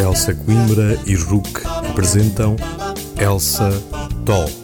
Elsa Coimbra e Rook apresentam Elsa Talks.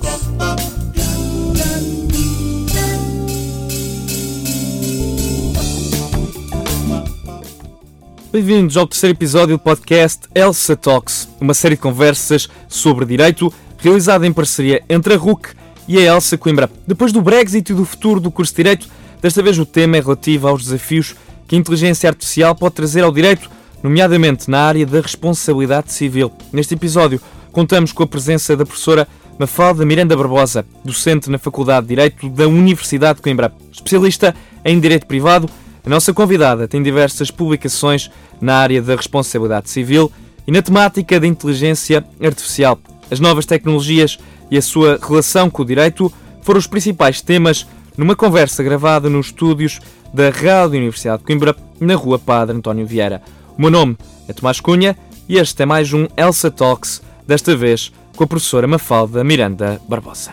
Bem-vindos ao terceiro episódio do podcast Elsa Talks, uma série de conversas sobre direito realizada em parceria entre a RUC e a Elsa Coimbra. Depois do Brexit e do futuro do curso de Direito, desta vez o tema é relativo aos desafios que a inteligência artificial pode trazer ao direito, nomeadamente na área da responsabilidade civil. Neste episódio, contamos com a presença da professora Mafalda Miranda Barbosa, docente na Faculdade de Direito da Universidade de Coimbra, especialista em Direito Privado. A nossa convidada tem diversas publicações na área da responsabilidade civil e na temática da inteligência artificial. As novas tecnologias e a sua relação com o direito foram os principais temas numa conversa gravada nos estúdios da Rádio Universidade de Coimbra, na Rua Padre António Vieira. O meu nome é Tomás Cunha e este é mais um Elsa Talks, desta vez com a professora Mafalda Miranda Barbosa.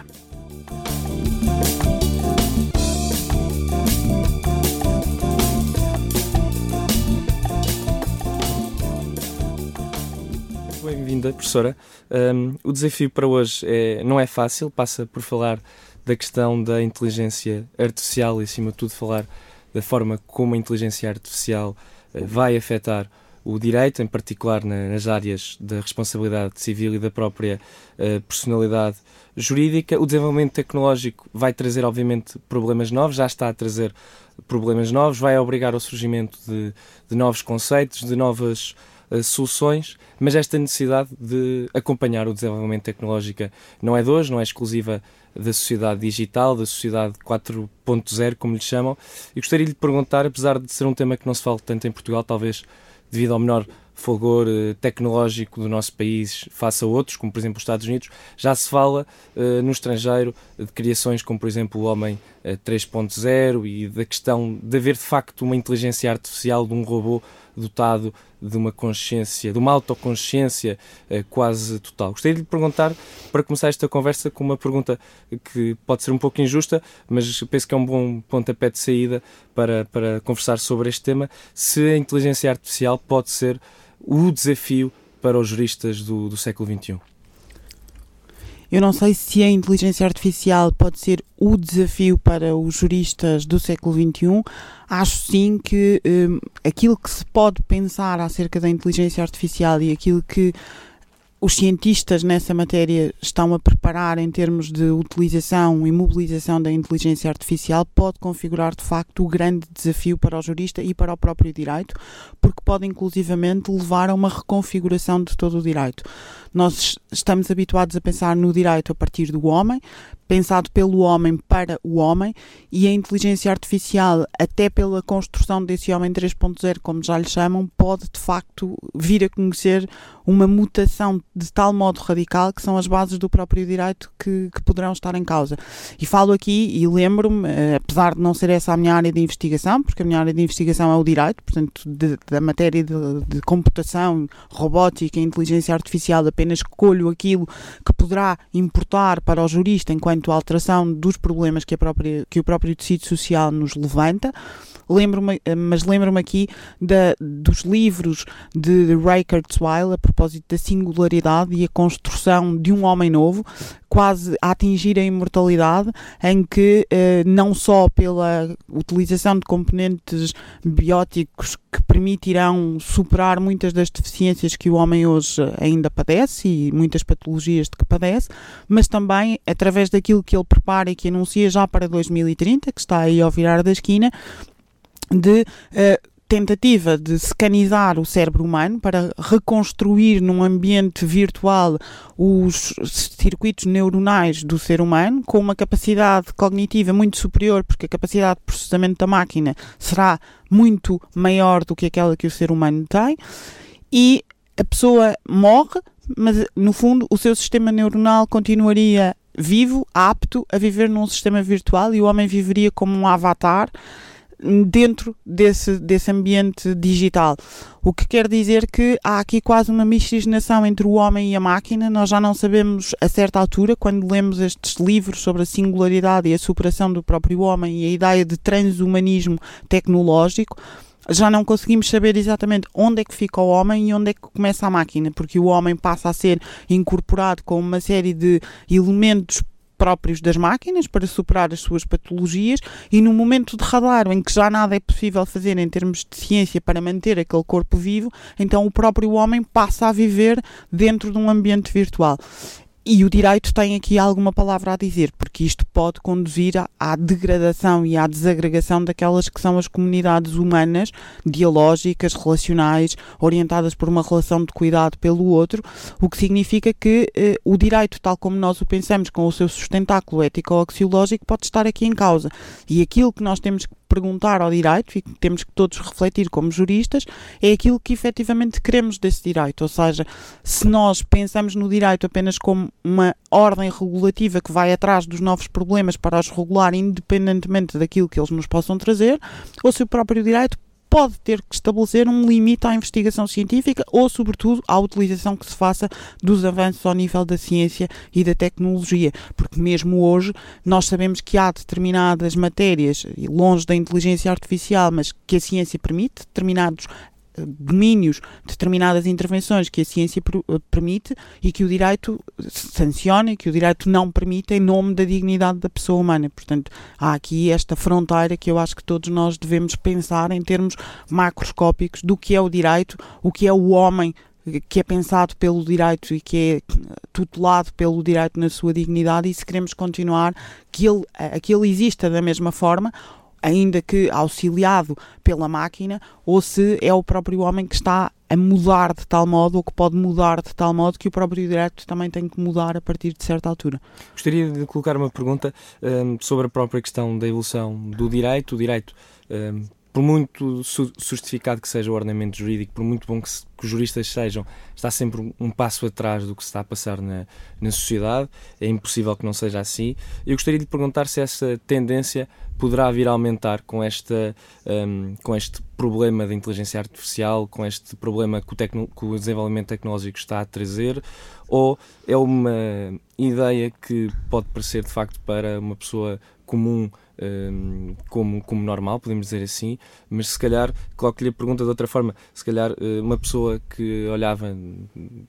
Bem-vinda, professora. Um, o desafio para hoje é, não é fácil, passa por falar da questão da inteligência artificial e, acima de tudo, falar da forma como a inteligência artificial uh, vai afetar o direito, em particular na, nas áreas da responsabilidade civil e da própria uh, personalidade jurídica. O desenvolvimento tecnológico vai trazer, obviamente, problemas novos, já está a trazer problemas novos, vai obrigar ao surgimento de, de novos conceitos, de novas soluções, mas esta necessidade de acompanhar o desenvolvimento tecnológico não é de hoje, não é exclusiva da sociedade digital, da sociedade 4.0, como lhe chamam. E gostaria de lhe perguntar, apesar de ser um tema que não se fala tanto em Portugal, talvez devido ao menor fulgor eh, tecnológico do nosso país face a outros, como por exemplo os Estados Unidos, já se fala uh, no estrangeiro de criações como por exemplo o Homem uh, 3.0 e da questão de haver de facto uma inteligência artificial de um robô dotado de uma consciência, de uma autoconsciência quase total. Gostaria de lhe perguntar, para começar esta conversa, com uma pergunta que pode ser um pouco injusta, mas penso que é um bom pontapé de saída para, para conversar sobre este tema, se a inteligência artificial pode ser o desafio para os juristas do, do século XXI? Eu não sei se a inteligência artificial pode ser o desafio para os juristas do século XXI. Acho sim que um, aquilo que se pode pensar acerca da inteligência artificial e aquilo que os cientistas nessa matéria estão a preparar em termos de utilização e mobilização da inteligência artificial pode configurar de facto o grande desafio para o jurista e para o próprio direito, porque pode inclusivamente levar a uma reconfiguração de todo o direito. Nós estamos habituados a pensar no direito a partir do homem, pensado pelo homem para o homem, e a inteligência artificial, até pela construção desse homem 3.0, como já lhe chamam, pode de facto vir a conhecer uma mutação de tal modo radical que são as bases do próprio direito que, que poderão estar em causa. E falo aqui e lembro-me, eh, apesar de não ser essa a minha área de investigação, porque a minha área de investigação é o direito, portanto, de, da matéria de, de computação, robótica e inteligência artificial, apenas escolho aquilo que poderá importar para o jurista enquanto alteração dos problemas que, a própria, que o próprio tecido social nos levanta. Lembro-me, eh, mas lembro-me aqui da, dos livros de Ray Kurzweil a propósito da singularidade e a construção de um homem novo, quase a atingir a imortalidade, em que eh, não só pela utilização de componentes bióticos que permitirão superar muitas das deficiências que o homem hoje ainda padece e muitas patologias de que padece, mas também através daquilo que ele prepara e que anuncia já para 2030, que está aí ao virar da esquina, de uh, tentativa de scanizar o cérebro humano para reconstruir num ambiente virtual os circuitos neuronais do ser humano com uma capacidade cognitiva muito superior, porque a capacidade de processamento da máquina será muito maior do que aquela que o ser humano tem, e a pessoa morre, mas no fundo o seu sistema neuronal continuaria vivo, apto a viver num sistema virtual e o homem viveria como um avatar dentro desse, desse ambiente digital. O que quer dizer que há aqui quase uma miscigenação entre o homem e a máquina. Nós já não sabemos a certa altura, quando lemos estes livros sobre a singularidade e a superação do próprio homem e a ideia de transhumanismo tecnológico, já não conseguimos saber exatamente onde é que fica o homem e onde é que começa a máquina, porque o homem passa a ser incorporado com uma série de elementos próprios das máquinas para superar as suas patologias e no momento de radar em que já nada é possível fazer em termos de ciência para manter aquele corpo vivo, então o próprio homem passa a viver dentro de um ambiente virtual. E o direito tem aqui alguma palavra a dizer, porque isto pode conduzir à, degradação e à desagregação daquelas que são as comunidades humanas, dialógicas, relacionais, orientadas por uma relação de cuidado pelo outro, o que significa que eh, o direito, tal como nós o pensamos, com o seu sustentáculo ético-axiológico, pode estar aqui em causa. E aquilo que nós temos que perguntar ao direito, e que temos que todos refletir como juristas, é aquilo que efetivamente queremos desse direito. Ou seja, se nós pensamos no direito apenas como uma ordem regulativa que vai atrás dos novos problemas para os regular, independentemente daquilo que eles nos possam trazer, ou se o próprio direito pode ter que estabelecer um limite à investigação científica ou, sobretudo, à utilização que se faça dos avanços ao nível da ciência e da tecnologia. Porque, mesmo hoje, nós sabemos que há determinadas matérias, longe da inteligência artificial, mas que a ciência permite, determinados domínios, determinadas intervenções que a ciência eh, permite e que o direito sanciona que o direito não permite em nome da dignidade da pessoa humana. Portanto, há aqui esta fronteira que eu acho que todos nós devemos pensar em termos macroscópicos do que é o direito, o que é o homem que é pensado pelo direito e que é tutelado pelo direito na sua dignidade e se queremos continuar que ele, eh, que ele exista da mesma forma ainda que auxiliado pela máquina, ou se é o próprio homem que está a mudar de tal modo, ou que pode mudar de tal modo, que o próprio direito também tem que mudar a partir de certa altura. Gostaria de colocar uma pergunta um, sobre a própria questão da evolução do direito. O direito. Um, por muito justificado que seja o ordenamento jurídico, por muito bom que, se, que, os juristas sejam, está sempre um passo atrás do que se está a passar na, na sociedade. É impossível que não seja assim. Eu gostaria de perguntar se essa tendência poderá vir a aumentar com, esta, um, com este problema da inteligência artificial, com este problema que o, tecno, que o desenvolvimento tecnológico está a trazer, ou é uma ideia que pode parecer de facto para uma pessoa comum um, como, como normal, podemos dizer assim, mas se calhar, coloco-lhe a pergunta de outra forma, se calhar eh, uma pessoa que olhava,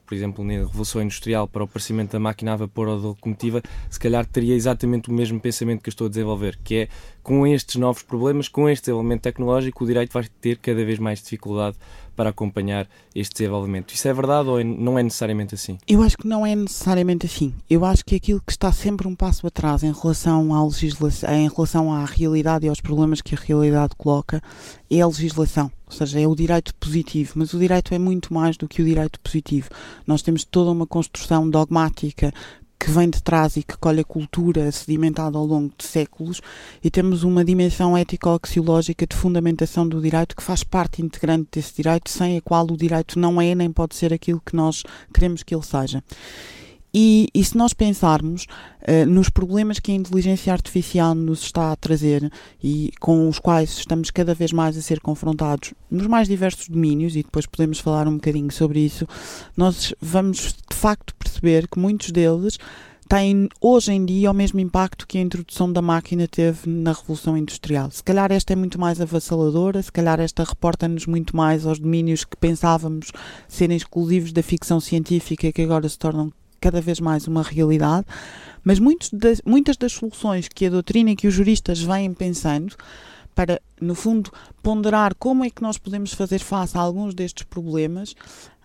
por exemplo, na Revolução Industrial para o aparecimento da máquina a vapor ou da locomotiva, se calhar teria exatamente o mesmo pensamento que eu estou a desenvolver, que é com estes novos problemas, com este desenvolvimento tecnológico, o direito vai ter cada vez mais dificuldade para acompanhar este desenvolvimento. Isso é verdade ou é, não é necessariamente assim? Eu acho que não é necessariamente assim. Eu acho que aquilo que está sempre um passo atrás em relação à legislação, em relação à realidade e aos problemas que a realidade coloca, é a legislação. Ou seja, é o direito positivo, mas o direito é muito mais do que o direito positivo. Nós temos toda uma construção dogmática que vem de trás e que colhe a cultura sedimentada ao longo de séculos, e temos uma dimensão ético-axiológica de fundamentação do direito que faz parte integrante desse direito, sem a qual o direito não é nem pode ser aquilo que nós queremos que ele seja. E, e, se nós pensarmos uh, nos problemas que a inteligência artificial nos está a trazer e com os quais estamos cada vez mais a ser confrontados nos mais diversos domínios, e depois podemos falar um bocadinho sobre isso, nós vamos de facto perceber que muitos deles têm hoje em dia o mesmo impacto que a introdução da máquina teve na Revolução Industrial. Se calhar esta é muito mais avassaladora, se calhar esta reporta-nos muito mais aos domínios que pensávamos serem exclusivos da ficção científica que agora se tornam cada vez mais uma realidade, mas muitas das soluções que a doutrina e que os juristas vêm pensando para, no fundo, ponderar como é que nós podemos fazer face a alguns destes problemas,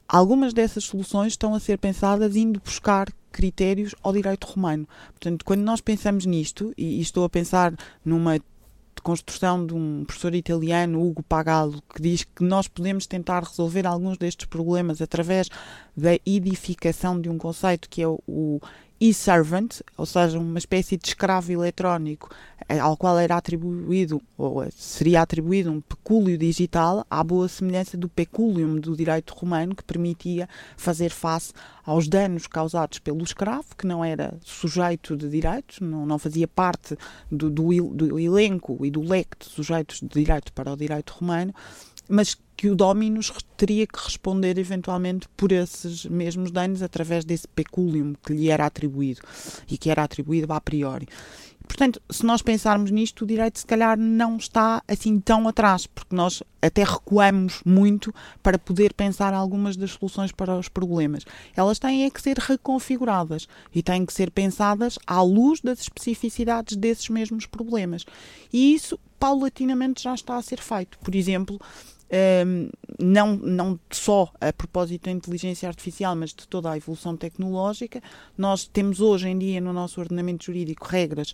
algumas dessas soluções estão a ser pensadas indo buscar critérios ao direito romano. Portanto, quando nós pensamos nisto, e estou a pensar numa construção de um professor italiano, Hugo Pagallo, que diz que nós podemos tentar resolver alguns destes problemas através da edificação de um conceito que é o e-servant, ou seja, uma espécie de escravo eletrónico eh, ao qual era atribuído, ou seria atribuído um pecúlio digital, à boa semelhança do pecúlium do direito romano, que permitia fazer face aos danos causados pelo escravo, que não era sujeito de direito, não, não fazia parte do, do, do elenco e do leque de sujeitos de direito para o direito romano, mas que o Dominus teria que responder eventualmente por esses mesmos danos através desse peculium que lhe era atribuído e que era atribuído a priori. portanto, se nós pensarmos nisto, o direito se calhar não está assim tão atrás, porque nós até recuamos muito para poder pensar algumas das soluções para os problemas. Elas têm é que ser reconfiguradas e têm que ser pensadas à luz das especificidades desses mesmos problemas. E isso paulatinamente já está a ser feito. Por exemplo, não, não só a propósito da inteligência artificial, mas de toda a evolução tecnológica. Nós temos hoje em dia no nosso ordenamento jurídico regras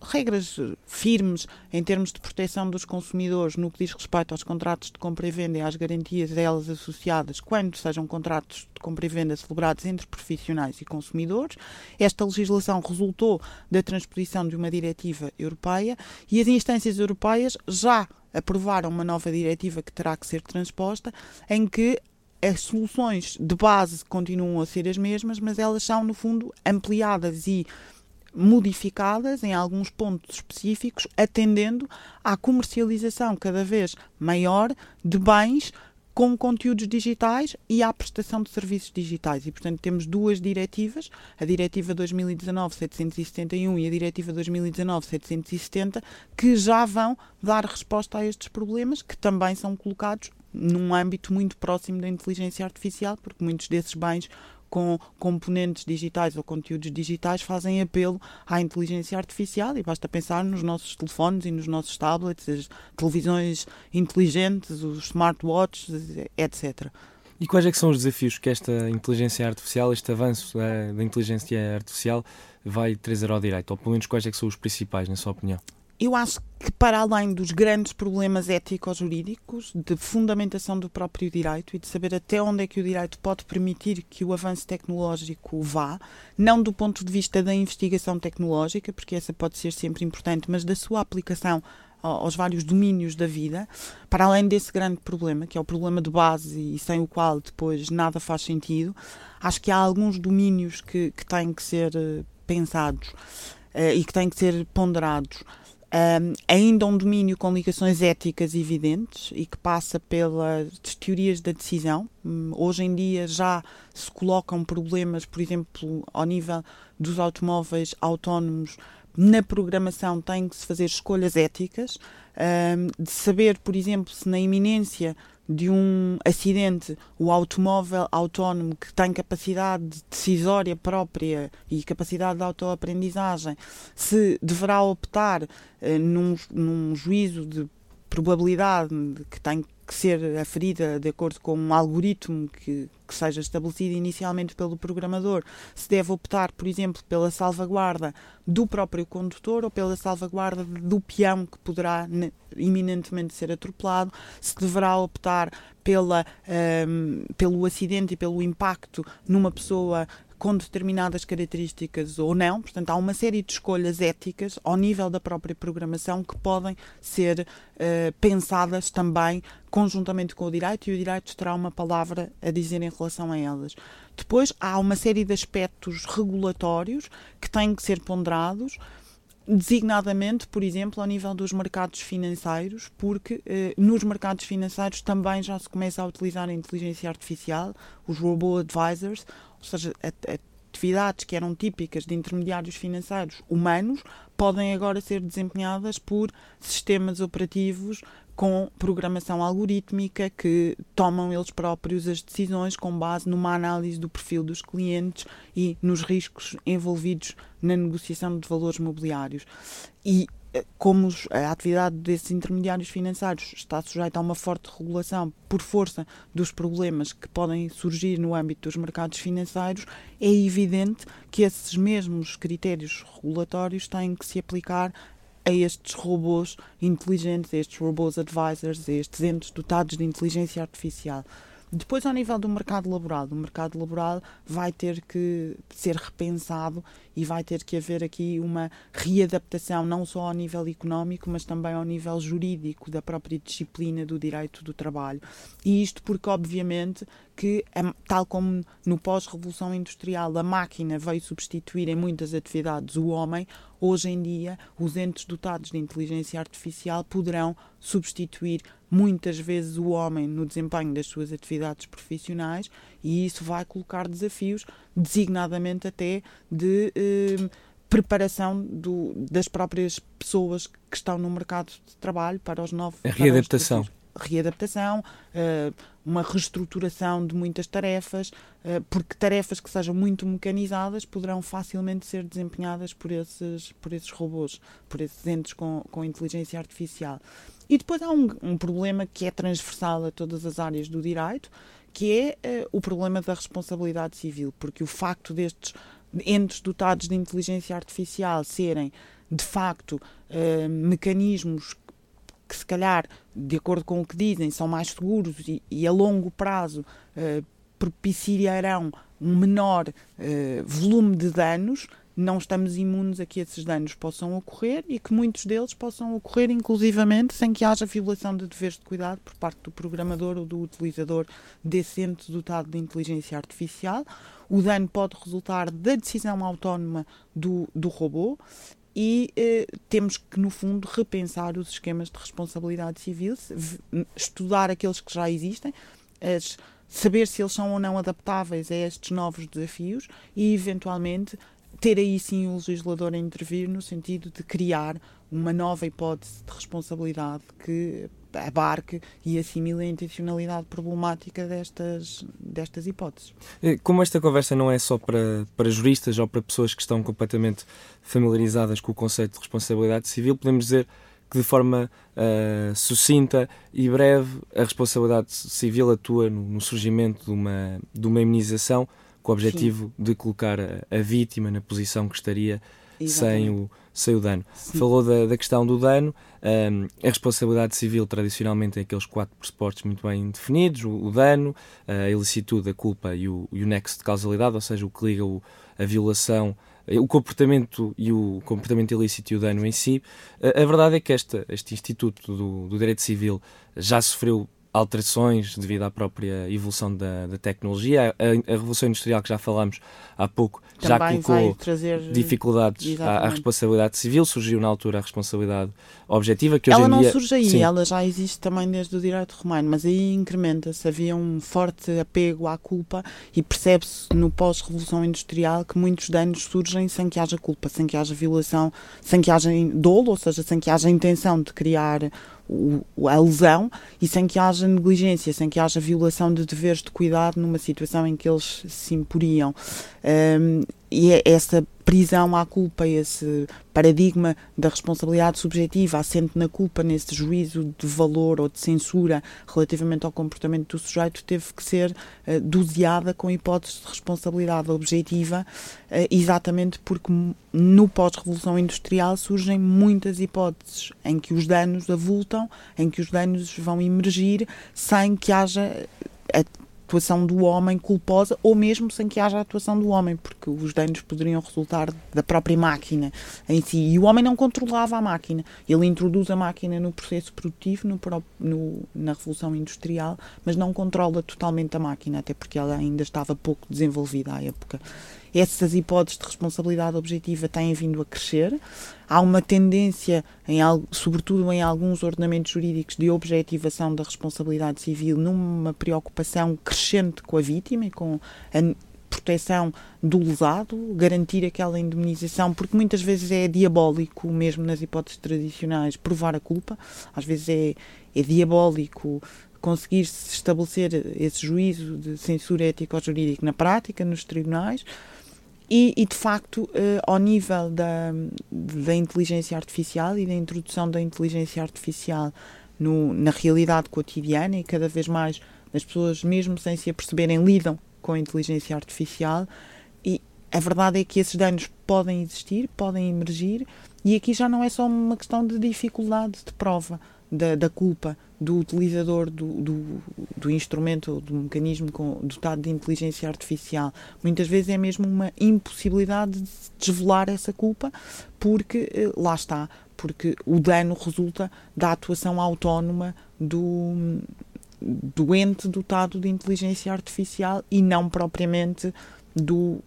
regras firmes em termos de proteção dos consumidores no que diz respeito aos contratos de compra e venda e às garantias delas associadas quando sejam contratos de compra e venda celebrados entre profissionais e consumidores. Esta legislação resultou da transposição de uma diretiva europeia e as instâncias europeias já aprovaram uma nova diretiva que terá que ser transposta, em que as soluções de base continuam a ser as mesmas, mas elas são, no fundo, ampliadas e modificadas em alguns pontos específicos, atendendo à comercialização cada vez maior de bens com conteúdos digitais e à prestação de serviços digitais. E, portanto, temos duas diretivas, a Diretiva 2019-771 e a Diretiva 2019-770, que já vão dar resposta a estes problemas, que também são colocados num âmbito muito próximo da inteligência artificial, porque muitos desses bens com componentes digitais ou conteúdos digitais fazem apelo à inteligência artificial e basta pensar nos nossos telefones e nos nossos tablets, as televisões inteligentes, os smartwatches, etc. E quais é são os desafios que esta inteligência artificial, este avanço da, da inteligência artificial vai trazer ao direito? Ou pelo menos quais é são os principais, na sua opinião? Eu acho que, para além dos grandes problemas éticos-jurídicos, de fundamentação do próprio direito e de saber até onde é que o direito pode permitir que o avanço tecnológico vá, não do ponto de vista da investigação tecnológica, porque essa pode ser sempre importante, mas da sua aplicação aos vários domínios da vida, para além desse grande problema, que é o problema de base e sem o qual depois nada faz sentido, acho que há alguns domínios que, que têm que ser eh, pensados uh, e que têm que ser ponderados um, ainda um domínio com ligações éticas evidentes e que passa pelas teorias da decisão. Um, hoje em dia já se colocam problemas, por exemplo, ao nível dos automóveis autónomos. Na programação tem que se fazer escolhas éticas, um, de saber, por exemplo, se na iminência de um acidente, o automóvel autónomo que tem capacidade decisória própria e capacidade de autoaprendizagem, se deverá optar eh, num, num juízo de probabilidade que tem que ser aferida de acordo com um algoritmo que, que, seja estabelecido inicialmente pelo programador, se deve optar, por exemplo, pela salvaguarda do próprio condutor ou pela salvaguarda do peão que poderá iminentemente ser atropelado, se deverá optar pela, um, pelo acidente e pelo impacto numa pessoa com determinadas características ou não. Portanto, há uma série de escolhas éticas ao nível da própria programação que podem ser uh, pensadas também conjuntamente com o direito e o direito terá uma palavra a dizer em relação a elas. Depois, há uma série de aspectos regulatórios que têm que ser ponderados designadamente, por exemplo, ao nível dos mercados financeiros, porque eh, nos mercados financeiros também já se começa a utilizar a inteligência artificial, os robô advisors, ou seja, atividades que eram típicas de intermediários financeiros humanos podem agora ser desempenhadas por sistemas operativos com programação algorítmica que tomam eles próprios as decisões com base numa análise do perfil dos clientes e nos riscos envolvidos na negociação de valores mobiliários. E como a atividade desses intermediários financeiros está sujeita a uma forte regulação por força dos problemas que podem surgir no âmbito dos mercados financeiros, é evidente que esses mesmos critérios regulatórios têm que se aplicar a estes robôs inteligentes, a estes robôs advisors, a estes entes dotados de inteligência artificial. Depois, ao nível do mercado laboral, o mercado laboral vai ter que ser repensado e vai ter que haver aqui uma readaptação, não só ao nível económico, mas também ao nível jurídico da própria disciplina do direito do trabalho. E isto porque, obviamente, que, tal como no pós-revolução industrial, a máquina veio substituir em muitas atividades o homem, hoje em dia os entes dotados de inteligência artificial poderão substituir muitas vezes o homem no desempenho das suas atividades profissionais e isso vai colocar desafios, designadamente até de eh, preparação do, das próprias pessoas que estão no mercado de trabalho para os novos. A readaptação. Readaptação, uh, uma reestruturação de muitas tarefas, uh, porque tarefas que sejam muito mecanizadas poderão facilmente ser desempenhadas por esses, por esses robôs, por esses entes com, com inteligência artificial. E depois há um, um problema que é transversal a todas as áreas do direito, que é uh, o problema da responsabilidade civil, porque o facto destes entes dotados de inteligência artificial serem, de facto, uh, mecanismos que, se calhar, de acordo com o que dizem, são mais seguros e, e a longo prazo uh, propiciarão um menor uh, volume de danos, não estamos imunes a que esses danos possam ocorrer e que muitos deles possam ocorrer inclusivamente sem que haja violação de deveres de cuidado por parte do programador ou do utilizador desse ente dotado de inteligência artificial. O dano pode resultar da decisão autónoma do, do robô e eh, temos que, no fundo, repensar os esquemas de responsabilidade civil, estudar aqueles que já existem, as, saber se eles são ou não adaptáveis a estes novos desafios e, eventualmente, ter aí sim o legislador a intervir no sentido de criar uma nova hipótese de responsabilidade que abarque e assimile a intencionalidade problemática destas, destas hipóteses. Como esta conversa não é só para, para juristas ou para pessoas que estão completamente familiarizadas com o conceito de responsabilidade civil, podemos dizer que de forma uh, sucinta e breve a responsabilidade civil atua no, no surgimento de uma, de uma imunização com o objetivo Sim. de colocar a, a, vítima na posição que estaria sem o, sem o dano. Sim. Falou da, da, questão do dano. Um, a responsabilidade civil, tradicionalmente, tem aqueles quatro pressupostos muito bem definidos: o, o dano, a ilicitude, a culpa e o, e o nexo de causalidade, ou seja, o que liga o, a violação o comportamento e o comportamento ilícito e o dano em si. A, a verdade é que esta, este Instituto do, do Direito Civil já sofreu alterações devido à própria evolução da, da tecnologia. A, a, Revolução Industrial que já falámos há pouco Também já colocou dificuldades à, à, responsabilidade civil, surgiu na altura a responsabilidade objetiva que hoje Ela em não dia, surge aí, sim. ela já existe também desde o direito romano, mas aí incrementa-se, havia um forte apego à culpa e percebe-se no pós-revolução industrial que muitos danos surgem sem que haja culpa, sem que haja violação, sem que haja dolo, ou seja, sem que haja intenção de criar o, a lesão e sem que haja negligência, sem que haja violação de deveres de cuidado numa situação em que eles se imporiam. Um, e é essa prisão à culpa, esse paradigma da responsabilidade subjetiva assente na culpa, nesse juízo de valor ou de censura relativamente ao comportamento do sujeito, teve que ser uh, doseada com hipóteses de responsabilidade objetiva, uh, exatamente porque no pós-revolução industrial surgem muitas hipóteses em que os danos avultam, em que os danos vão emergir sem que haja atuação do homem culposa ou mesmo sem que haja atuação do homem, porque os danos poderiam resultar da própria máquina em si. E o homem não controlava a máquina. Ele introduz a máquina no processo produtivo, no, no, na Revolução Industrial, mas não controla totalmente a máquina, até porque ela ainda estava pouco desenvolvida à época essas hipóteses de responsabilidade objetiva têm vindo a crescer. Há uma tendência, em, sobretudo em alguns ordenamentos jurídicos, de objetivação da responsabilidade civil numa preocupação crescente com a vítima e com a proteção do lesado, garantir aquela indemnização, porque muitas vezes é diabólico, mesmo nas hipóteses tradicionais, provar a culpa. Às vezes é, é diabólico conseguir-se estabelecer esse juízo de censura ético-jurídica na prática, nos tribunais, e, e, de facto, uh, ao nível da, da inteligência artificial e da introdução da inteligência artificial no, na realidade cotidiana, e cada vez mais as pessoas, mesmo sem se aperceberem, lidam com a inteligência artificial, e a verdade é que esses danos podem existir, podem emergir, e aqui já não é só uma questão de dificuldade de prova da, da culpa do utilizador do, do, do instrumento ou do mecanismo com, dotado de inteligência artificial. Muitas vezes é mesmo uma impossibilidade de desvelar essa culpa, porque eh, lá está, porque o dano resulta da atuação autónoma do, do ente dotado de inteligência artificial e não propriamente do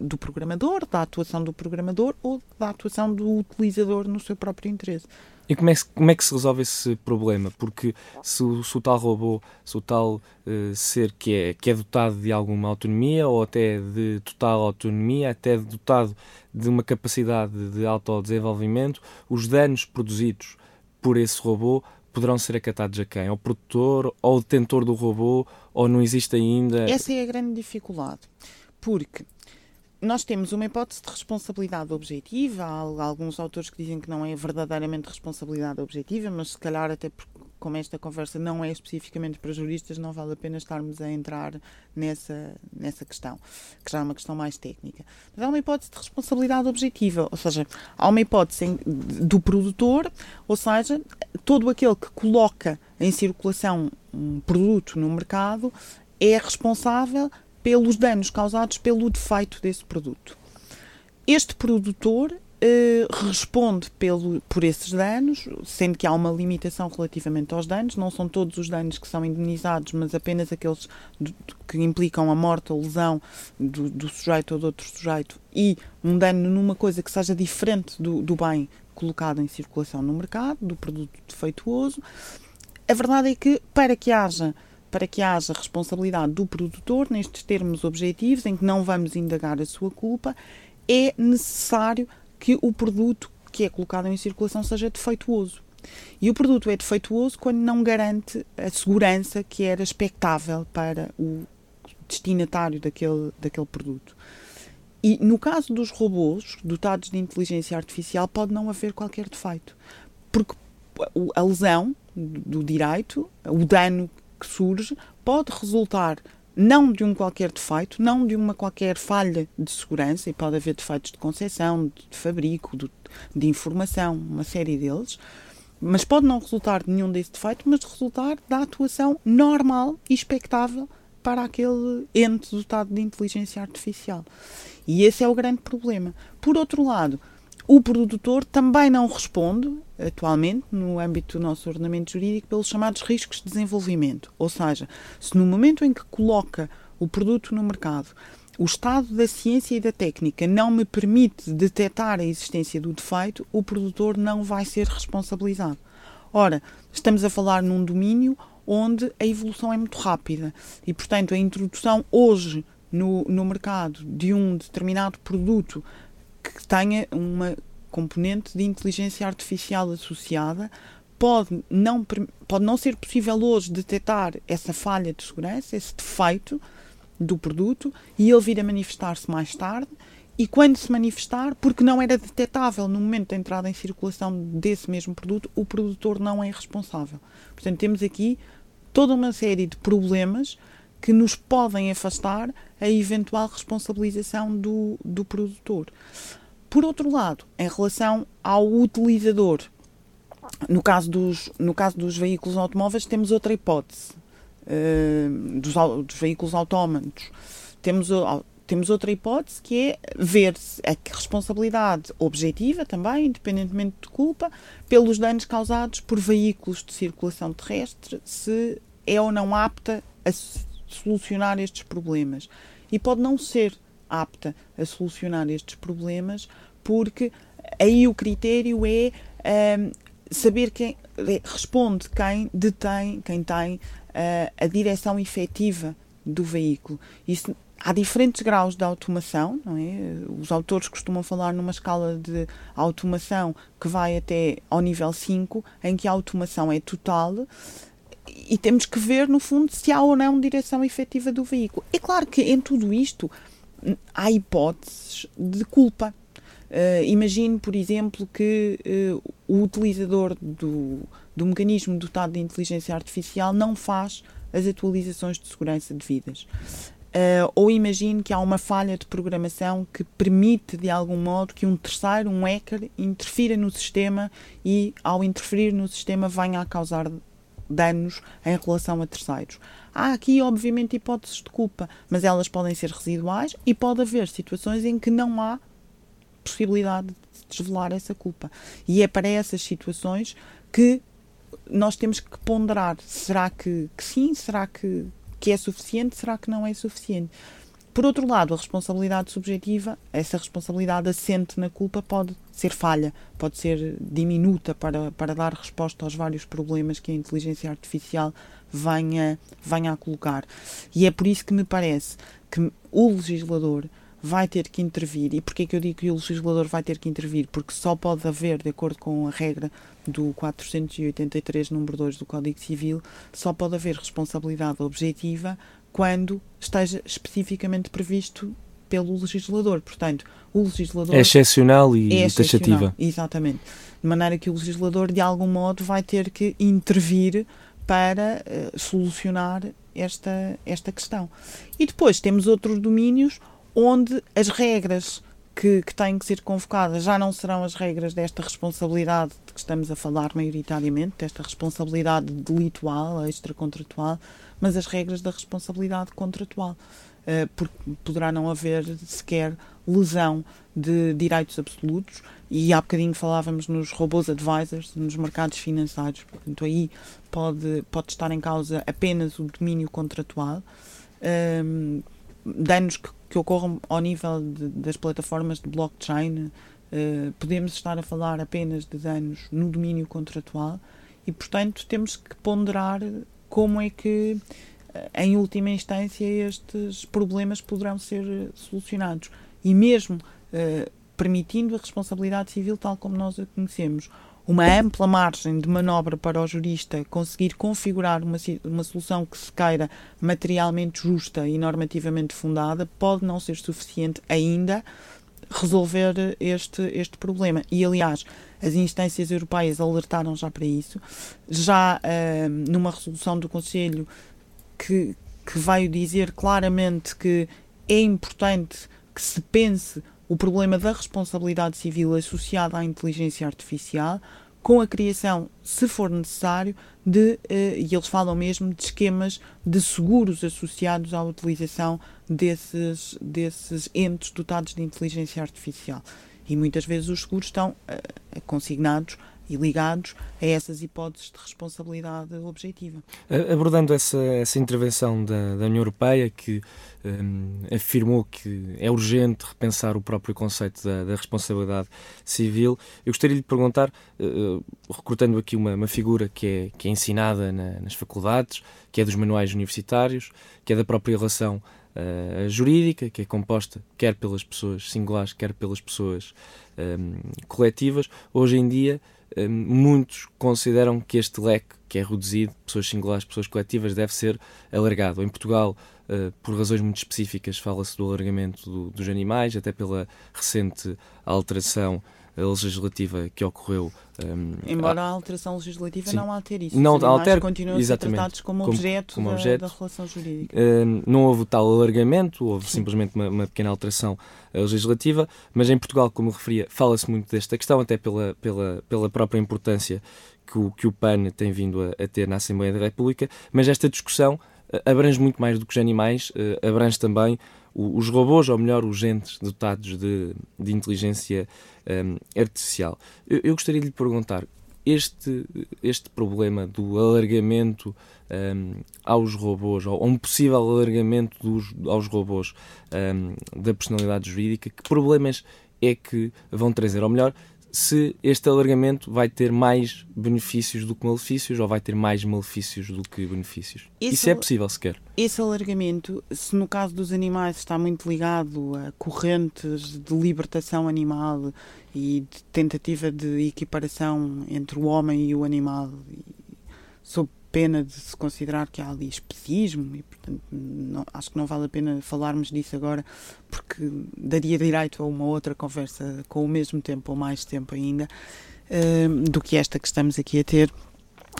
do programador, da atuação do programador ou da atuação do utilizador no seu próprio interesse. E como é, como é que se resolve esse problema? Porque se o, se o tal robô, se o tal uh, ser que é, que é dotado de alguma autonomia ou até de total autonomia, até dotado de uma capacidade de autodesenvolvimento, os danos produzidos por esse robô poderão ser acatados a quem? Ao produtor, ao detentor do robô, ou não existe ainda? Essa é a grande dificuldade. Porque nós temos uma hipótese de responsabilidade objetiva. Há alguns autores que dizem que não é verdadeiramente responsabilidade objetiva, mas se calhar, até porque, como esta conversa não é especificamente para juristas, não vale a pena estarmos a entrar nessa, nessa questão, que já é uma questão mais técnica. Mas há uma hipótese de responsabilidade objetiva, ou seja, há uma hipótese do produtor, ou seja, todo aquele que coloca em circulação um produto no mercado é responsável pelos danos causados pelo defeito desse produto. Este produtor eh, responde pelo, por esses danos, sendo que há uma limitação relativamente aos danos. Não são todos os danos que são indenizados, mas apenas aqueles que implicam a morte ou lesão do, do, sujeito ou de outro sujeito e um dano numa coisa que seja diferente do, do bem colocado em circulação no mercado, do produto defeituoso. A verdade é que, para que haja para que haja responsabilidade do produtor, nestes termos objetivos, em que não vamos indagar a sua culpa, é necessário que o produto que é colocado em circulação seja defeituoso. E o produto é defeituoso quando não garante a segurança que era expectável para o destinatário daquele, daquele produto. E no caso dos robôs dotados de inteligência artificial, pode não haver qualquer defeito. Porque a lesão do direito, o dano que surge pode resultar não de um qualquer defeito, não de uma qualquer falha de segurança, e pode haver defeitos de concepção, de fabrico, de, informação, uma série deles, mas pode não resultar de nenhum desse defeito, mas resultar da atuação normal e expectável para aquele ente dotado de inteligência artificial. E esse é o grande problema. Por outro lado, o produtor também não responde, atualmente, no âmbito do nosso ordenamento jurídico, pelos chamados riscos de desenvolvimento. Ou seja, se no momento em que coloca o produto no mercado, o estado da ciência e da técnica não me permite detectar a existência do defeito, o produtor não vai ser responsabilizado. Ora, estamos a falar num domínio onde a evolução é muito rápida e, portanto, a introdução hoje no, no mercado de um determinado produto que tenha uma componente de inteligência artificial associada, pode não, pode não ser possível hoje detectar essa falha de segurança, esse defeito do produto, e ele vir a manifestar-se mais tarde. E quando se manifestar, porque não era detectável no momento da entrada em circulação desse mesmo produto, o produtor não é responsável. Portanto, temos aqui toda uma série de problemas que nos podem afastar a eventual responsabilização do, do produtor. Por outro lado, em relação ao utilizador, no caso dos, no caso dos veículos automóveis, temos outra hipótese. Uh, dos, dos, veículos autónomos, temos, temos outra hipótese que é ver a responsabilidade objetiva também, independentemente de culpa, pelos danos causados por veículos de circulação terrestre, se é ou não apta a solucionar estes problemas. E pode não ser apta a solucionar estes problemas, porque aí o critério é um, saber quem é, responde quem detém, quem tem uh, a direção efetiva do veículo. Isso, há diferentes graus de automação, não é? Os autores costumam falar numa escala de automação que vai até ao nível 5, em que a automação é total e temos que ver, no fundo, se há ou não direção efetiva do veículo. É claro que em tudo isto há hipóteses de culpa. Uh, imagine, por exemplo, que uh, o utilizador do, do mecanismo dotado de inteligência artificial não faz as atualizações de segurança devidas. Uh, ou imagine que há uma falha de programação que permite, de algum modo, que um terceiro, um hacker, interfira no sistema e, ao interferir no sistema, venha a causar danos em relação a terceiros. Há aqui, obviamente, hipóteses de culpa, mas elas podem ser residuais e pode haver situações em que não há possibilidade de desvelar essa culpa. E é para essas situações que nós temos que ponderar: será que, que sim? Será que, que é suficiente? Será que não é suficiente? Por outro lado, a responsabilidade subjetiva, essa responsabilidade assente na culpa pode ser falha, pode ser diminuta para, para dar resposta aos vários problemas que a inteligência artificial venha, venha a colocar. E é por isso que me parece que o legislador vai ter que intervir. E porquê que eu digo que o legislador vai ter que intervir? Porque só pode haver, de acordo com a regra do 483, número 2 do Código Civil, só pode haver responsabilidade objetiva quando esteja especificamente previsto pelo legislador. Portanto, o legislador. É excepcional e é taxativa. Exatamente. De maneira que o legislador, de algum modo, vai ter que intervir para uh, solucionar esta, esta questão. E depois temos outros domínios onde as regras que, que, têm que ser convocadas já não serão as regras desta responsabilidade de que estamos a falar maioritariamente, desta responsabilidade delitual, extracontratual, mas as regras da responsabilidade contratual. Uh, porque poderá não haver sequer lesão de direitos absolutos e há bocadinho falávamos nos robôs advisors, nos mercados financeiros, portanto aí pode, pode estar em causa apenas o domínio contratual. Um, danos que, que, ocorram ao nível de, das plataformas de blockchain, uh, podemos estar a falar apenas de danos no domínio contratual e, portanto, temos que ponderar como é que, eh, em última instância, estes problemas poderão ser solucionados. E mesmo uh, permitindo a responsabilidade civil tal como nós a conhecemos, uma ampla margem de manobra para o jurista conseguir configurar uma, uma solução que se queira materialmente justa e normativamente fundada pode não ser suficiente ainda resolver este, este problema. E, aliás, as instâncias europeias alertaram já para isso. Já uh, numa resolução do Conselho que, que veio dizer claramente que é importante que se pense o problema da responsabilidade civil associada à inteligência artificial, com a criação, se for necessário, de, uh, e eles falam mesmo de esquemas de seguros associados à utilização desses, desses entes dotados de inteligência artificial. E muitas vezes os seguros estão uh, consignados e ligados a essas hipóteses de responsabilidade objetiva. Abordando essa, essa intervenção da, da União Europeia, que um, afirmou que é urgente repensar o próprio conceito da, da responsabilidade civil, eu gostaria de lhe perguntar, uh, recrutando aqui uma, uma, figura que é, que é ensinada na, nas faculdades, que é dos manuais universitários, que é da própria relação uh, jurídica, que é composta quer pelas pessoas singulares, quer pelas pessoas um, coletivas, hoje em dia muitos consideram que este leque, que é reduzido, pessoas singulares, pessoas coletivas, deve ser alargado. Em Portugal, uh, por razões muito específicas, fala-se do alargamento do, dos animais, até pela recente alteração legislativa que ocorreu. Um, Embora a, alteração legislativa sim, não altere isso. Não altere, continuam a ser tratados como, como objeto, como da, objeto. da, relação jurídica. Um, não houve tal alargamento, houve sim. simplesmente uma, uma, pequena alteração legislativa, mas em Portugal, como referia, fala-se muito desta questão, até pela, pela, pela própria importância que o, que o PAN tem vindo a, a ter na Assembleia da República, mas esta discussão abrange muito mais do que os animais, abrange também os robôs, ou melhor, os entes dotados de, de inteligência um, artificial. Eu, eu, gostaria de lhe perguntar, este, este problema do alargamento um, aos robôs, ou um possível alargamento dos, aos robôs um, da personalidade jurídica, que problemas é que vão trazer? Ou melhor, se este alargamento vai ter mais benefícios do que malefícios ou vai ter mais malefícios do que benefícios. Esse, Isso é possível sequer. Esse alargamento, se no caso dos animais está muito ligado a correntes de libertação animal e de tentativa de equiparação entre o homem e o animal, sob pena de se considerar que há ali especismo e, portanto, não, acho que não vale a pena falarmos disso agora porque daria direito a uma outra conversa com o mesmo tempo ou mais tempo ainda uh, do que esta que estamos aqui a ter.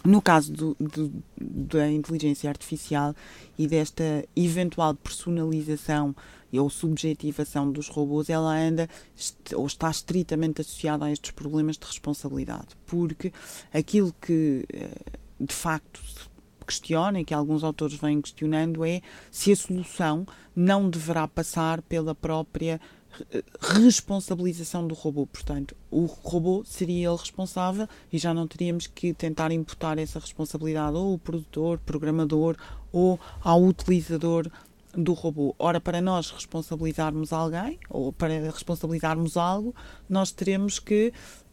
No caso do, do, da inteligência artificial e desta eventual personalização ou subjetivação dos robôs, ela anda ou está estritamente associada a estes problemas de responsabilidade, porque aquilo que uh, de facto questiona e que alguns autores vêm questionando é se a solução não deverá passar pela própria eh, responsabilização do robô. Portanto, o robô seria ele responsável e já não teríamos que tentar imputar essa responsabilidade ou ao produtor, programador ou ao utilizador do robô. Ora, para nós responsabilizarmos alguém ou para responsabilizarmos algo, nós teremos que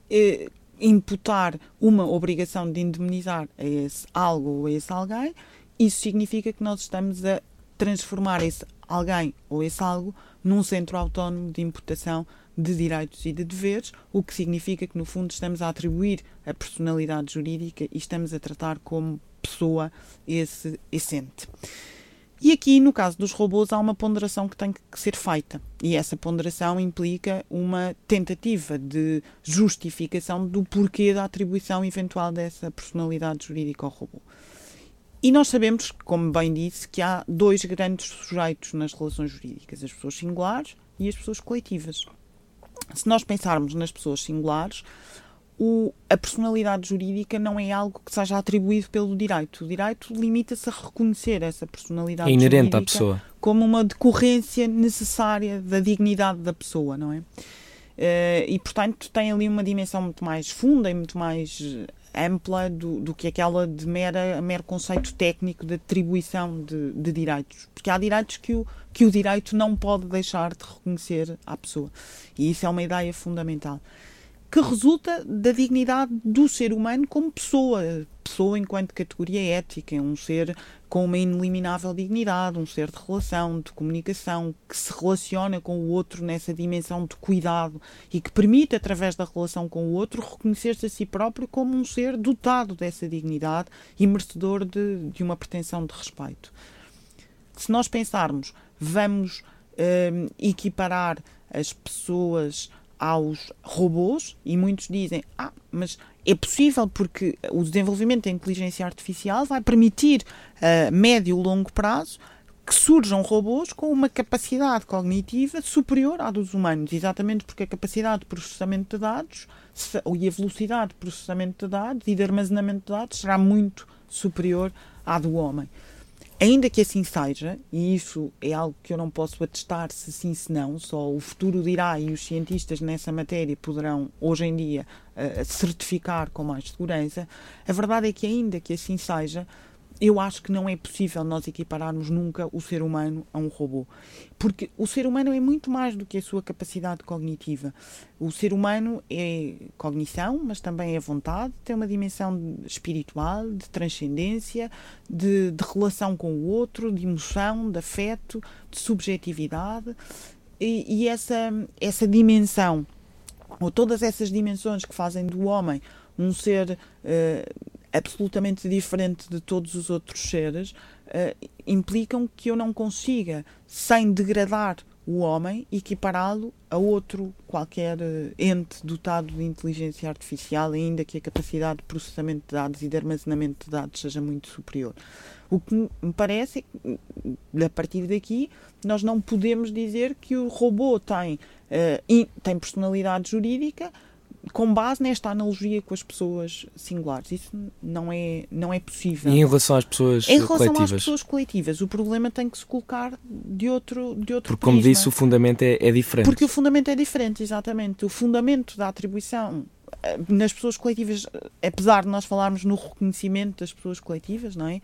eh, imputar uma obrigação de indemnizar a esse algo ou a esse alguém. Isso significa que nós estamos a transformar esse alguém ou esse algo num centro autónomo de imputação de direitos e de deveres, o que significa que, no fundo, estamos a atribuir a personalidade jurídica e estamos a tratar como pessoa esse, esse ente. E aqui, no caso dos robôs, há uma ponderação que tem que ser feita. E essa ponderação implica uma tentativa de justificação do porquê da atribuição eventual dessa personalidade jurídica ao robô. E nós sabemos, como bem disse, que há dois grandes sujeitos nas relações jurídicas: as pessoas singulares e as pessoas coletivas. Se nós pensarmos nas pessoas singulares, o, a personalidade jurídica não é algo que seja atribuído pelo direito. O direito limita-se a reconhecer essa personalidade é inerente jurídica à pessoa. como uma decorrência necessária da dignidade da pessoa, não é? Uh, e, portanto, tem ali uma dimensão muito mais funda e muito mais ampla do, do que aquela de mera, mero conceito técnico de atribuição de, de, direitos. Porque há direitos que o, que o direito não pode deixar de reconhecer à pessoa. E isso é uma ideia fundamental que resulta da dignidade do ser humano como pessoa, pessoa enquanto categoria ética, um ser com uma ineliminável dignidade, um ser de relação, de comunicação, que se relaciona com o outro nessa dimensão de cuidado e que permite, através da relação com o outro, reconhecer-se a si próprio como um ser dotado dessa dignidade e merecedor de, de uma pretensão de respeito. Se nós pensarmos, vamos hum, equiparar as pessoas aos robôs e muitos dizem ah mas é possível porque o desenvolvimento da inteligência artificial vai permitir a médio e longo prazo que surjam robôs com uma capacidade cognitiva superior à dos humanos, exatamente porque a capacidade de processamento de dados e a velocidade de processamento de dados e de armazenamento de dados será muito superior à do homem. Ainda que assim seja, e isso é algo que eu não posso atestar se sim, se não, só o futuro dirá e os cientistas nessa matéria poderão, hoje em dia, uh, certificar com mais segurança, a verdade é que, ainda que assim seja, eu acho que não é possível nós equipararmos nunca o ser humano a um robô. Porque o ser humano é muito mais do que a sua capacidade cognitiva. O ser humano é cognição, mas também é vontade, tem uma dimensão espiritual, de transcendência, de, de relação com o outro, de emoção, de afeto, de subjetividade. E, e essa, essa dimensão, ou todas essas dimensões que fazem do homem um ser uh, absolutamente diferente de todos os outros seres, uh, implicam que eu não consiga, sem degradar o homem, equipará-lo a outro qualquer uh, ente dotado de inteligência artificial, ainda que a capacidade de processamento de dados e de armazenamento de dados seja muito superior. O que me parece é que, a partir daqui, nós não podemos dizer que o robô tem, uh, in, tem personalidade jurídica, com base nesta analogia com as pessoas singulares. Isso não é, não é possível. E em relação às pessoas em relação coletivas? às pessoas coletivas, o problema tem que se colocar de outro de outro Porque, como prisma. disse, o fundamento é, é diferente. Porque o fundamento é diferente, exatamente. O fundamento da atribuição eh, nas pessoas coletivas, eh, apesar de nós falarmos no reconhecimento das pessoas coletivas, não é?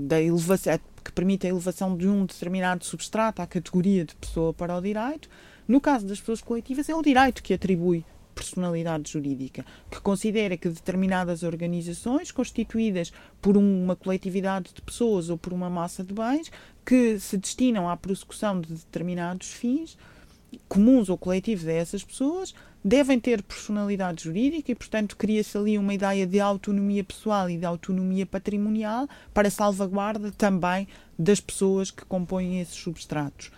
Da elevação, que permite a elevação de um determinado substrato à categoria de pessoa para o direito, no caso das pessoas coletivas, é o direito que atribui personalidade jurídica, que considera que determinadas organizações, constituídas por uma coletividade de pessoas ou por uma massa de bens, que se destinam à prossecução de determinados fins, comuns ou coletivos a essas pessoas, devem ter personalidade jurídica e, portanto, cria-se ali uma ideia de autonomia pessoal e de autonomia patrimonial para salvaguarda também das pessoas que compõem esses substratos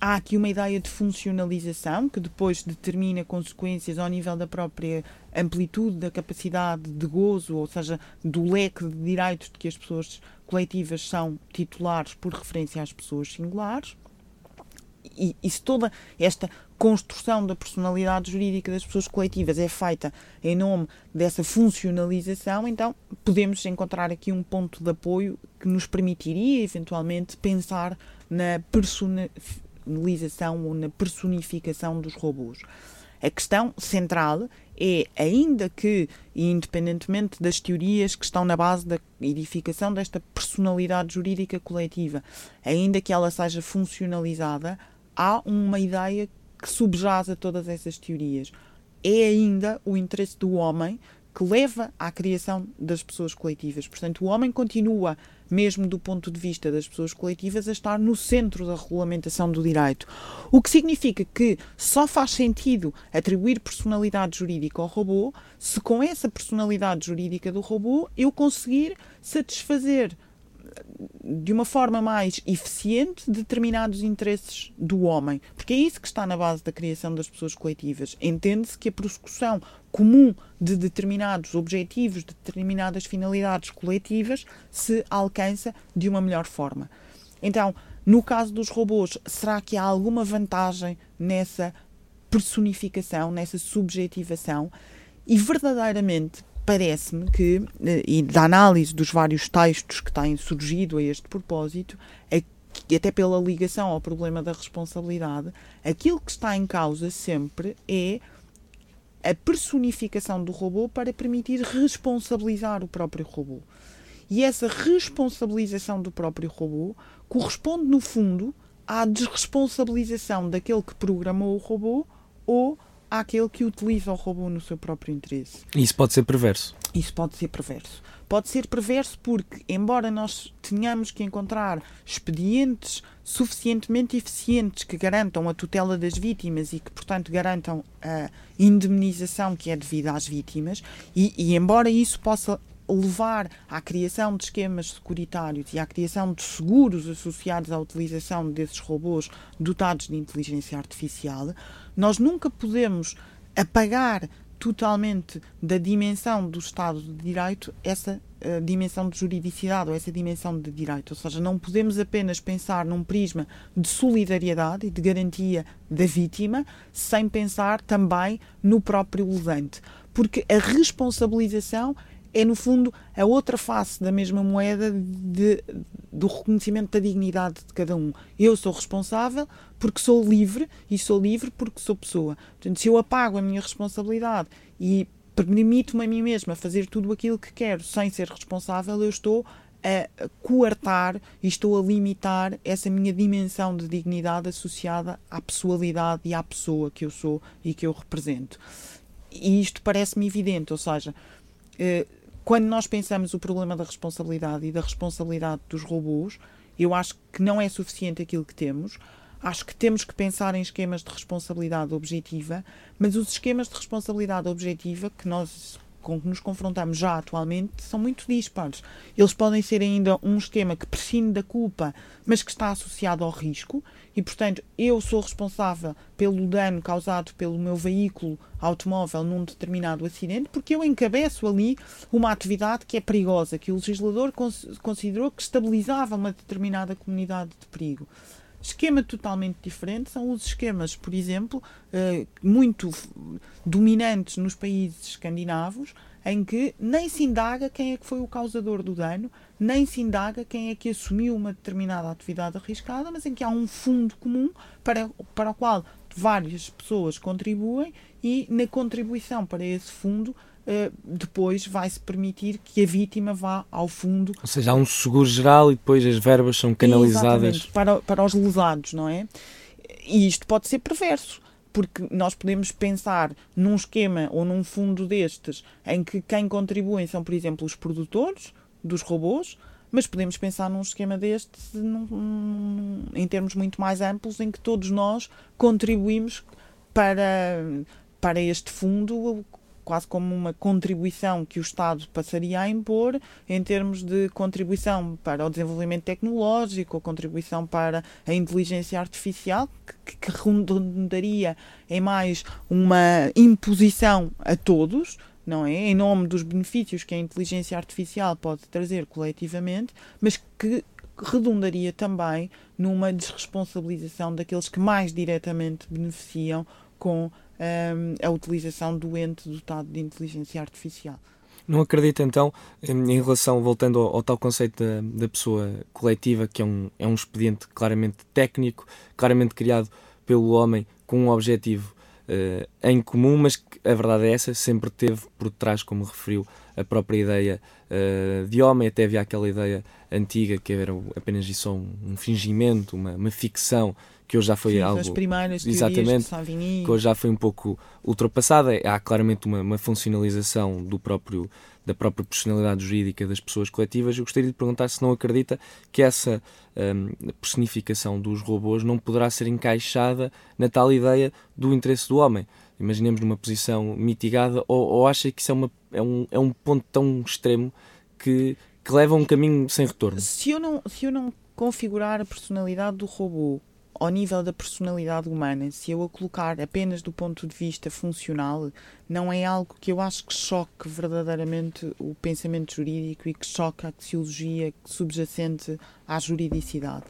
há aqui uma ideia de funcionalização que depois determina consequências ao nível da própria amplitude da capacidade de gozo, ou seja, do leque de direitos de que as pessoas coletivas são titulares por referência às pessoas singulares. E, se toda esta construção da personalidade jurídica das pessoas coletivas é feita em nome dessa funcionalização, então podemos encontrar aqui um ponto de apoio que nos permitiria eventualmente pensar na persona personalização ou na personificação dos robôs. A questão central é, ainda que, independentemente das teorias que estão na base da edificação desta personalidade jurídica coletiva, ainda que ela seja funcionalizada, há uma ideia que subjaz a todas essas teorias. É ainda o interesse do homem que leva à criação das pessoas coletivas. Portanto, o homem continua, mesmo do ponto de vista das pessoas coletivas, a estar no centro da regulamentação do direito. O que significa que só faz sentido atribuir personalidade jurídica ao robô se, com essa personalidade jurídica do robô, eu conseguir satisfazer de uma forma mais eficiente determinados interesses do homem. Porque é isso que está na base da criação das pessoas coletivas. Entende-se que a prossecução comum de determinados objetivos, de determinadas finalidades coletivas, se alcança de uma melhor forma. Então, no caso dos robôs, será que há alguma vantagem nessa personificação, nessa subjetivação? E verdadeiramente parece-me que, eh, e da análise dos vários textos que têm surgido a este propósito, é até pela ligação ao problema da responsabilidade, aquilo que está em causa sempre é a personificação do robô para permitir responsabilizar o próprio robô. E essa responsabilização do próprio robô corresponde, no fundo, à desresponsabilização daquele que programou o robô ou àquele que utiliza o robô no seu próprio interesse. Isso pode ser perverso. Isso pode ser perverso. Pode ser perverso porque, embora nós tenhamos que encontrar expedientes suficientemente eficientes que garantam a tutela das vítimas e que, portanto, garantam a indemnização que é devida às vítimas, e, e embora isso possa levar à criação de esquemas securitários e à criação de seguros associados à utilização desses robôs dotados de inteligência artificial, nós nunca podemos apagar totalmente da dimensão do Estado de Direito essa uh, dimensão de juridicidade ou essa dimensão de direito. Ou seja, não podemos apenas pensar num prisma de solidariedade e de garantia da vítima sem pensar também no próprio levante. Porque a responsabilização é, no fundo, a outra face da mesma moeda de, do reconhecimento da dignidade de cada um. Eu sou responsável porque sou livre e sou livre porque sou pessoa. Portanto, se eu apago a minha responsabilidade e permito-me a mim mesma fazer tudo aquilo que quero sem ser responsável, eu estou a coartar e estou a limitar essa minha dimensão de dignidade associada à pessoalidade e à pessoa que eu sou e que eu represento. E isto parece-me evidente, ou seja, eh, quando nós pensamos o problema da responsabilidade e da responsabilidade dos robôs, eu acho que não é suficiente aquilo que temos. Acho que temos que pensar em esquemas de responsabilidade objetiva, mas os esquemas de responsabilidade objetiva que nós com que nos confrontamos já atualmente são muito dispares. Eles podem ser ainda um esquema que prescinde da culpa, mas que está associado ao risco, e portanto eu sou responsável pelo dano causado pelo meu veículo automóvel num determinado acidente, porque eu encabeço ali uma atividade que é perigosa, que o legislador considerou que estabilizava uma determinada comunidade de perigo. Esquema totalmente diferente são os esquemas, por exemplo, eh, muito dominantes nos países escandinavos, em que nem se indaga quem é que foi o causador do dano, nem se indaga quem é que assumiu uma determinada atividade arriscada, mas em que há um fundo comum para, para o qual várias pessoas contribuem e na contribuição para esse fundo Uh, depois vai-se permitir que a vítima vá ao fundo. Ou seja, há um seguro geral e depois as verbas são canalizadas. Para, para os lesados, não é? E isto pode ser perverso, porque nós podemos pensar num esquema ou num fundo destes em que quem contribuem são, por exemplo, os produtores dos robôs, mas podemos pensar num esquema deste num, num, em termos muito mais amplos, em que todos nós contribuímos para, para este fundo quase como uma contribuição que o Estado passaria a impor em termos de contribuição para o desenvolvimento tecnológico, contribuição para a inteligência artificial, que, que redundaria em mais uma imposição a todos, não é? Em nome dos benefícios que a inteligência artificial pode trazer coletivamente, mas que redundaria também numa desresponsabilização daqueles que mais diretamente beneficiam com um, a utilização do ente dotado de inteligência artificial. Não acredito então, em relação, voltando ao, ao tal conceito da, da, pessoa coletiva, que é um, é um expediente claramente técnico, claramente criado pelo homem com um objetivo uh, em comum, mas que a verdade é essa, sempre teve por trás, como referiu, a própria ideia uh, de homem, até havia aquela ideia antiga que era apenas isso um, um fingimento, uma, uma ficção que hoje já foi Sim, algo. As primeiras exatamente, Savigny. que hoje já foi um pouco ultrapassada. Há claramente uma, uma funcionalização do próprio da própria personalidade jurídica das pessoas coletivas. Eu gostaria de perguntar se não acredita que essa um, personificação dos robôs não poderá ser encaixada na tal ideia do interesse do homem. Imaginemos numa posição mitigada, ou, ou acha que isso é, uma, é, um, é um ponto tão extremo que, que leva a um caminho sem retorno? Se eu não, se eu não configurar a personalidade do robô ao nível da personalidade humana, se eu a colocar apenas do ponto de vista funcional, não é algo que eu acho que choque verdadeiramente o pensamento jurídico e que choque a axiologia subjacente à juridicidade.